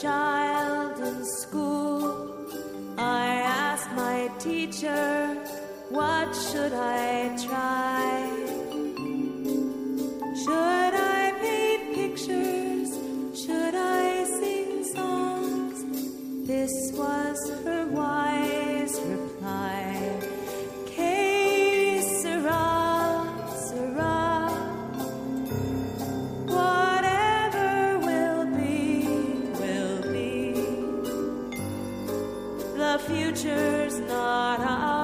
child in school, I asked my teacher, What should I try? Should future's not ours.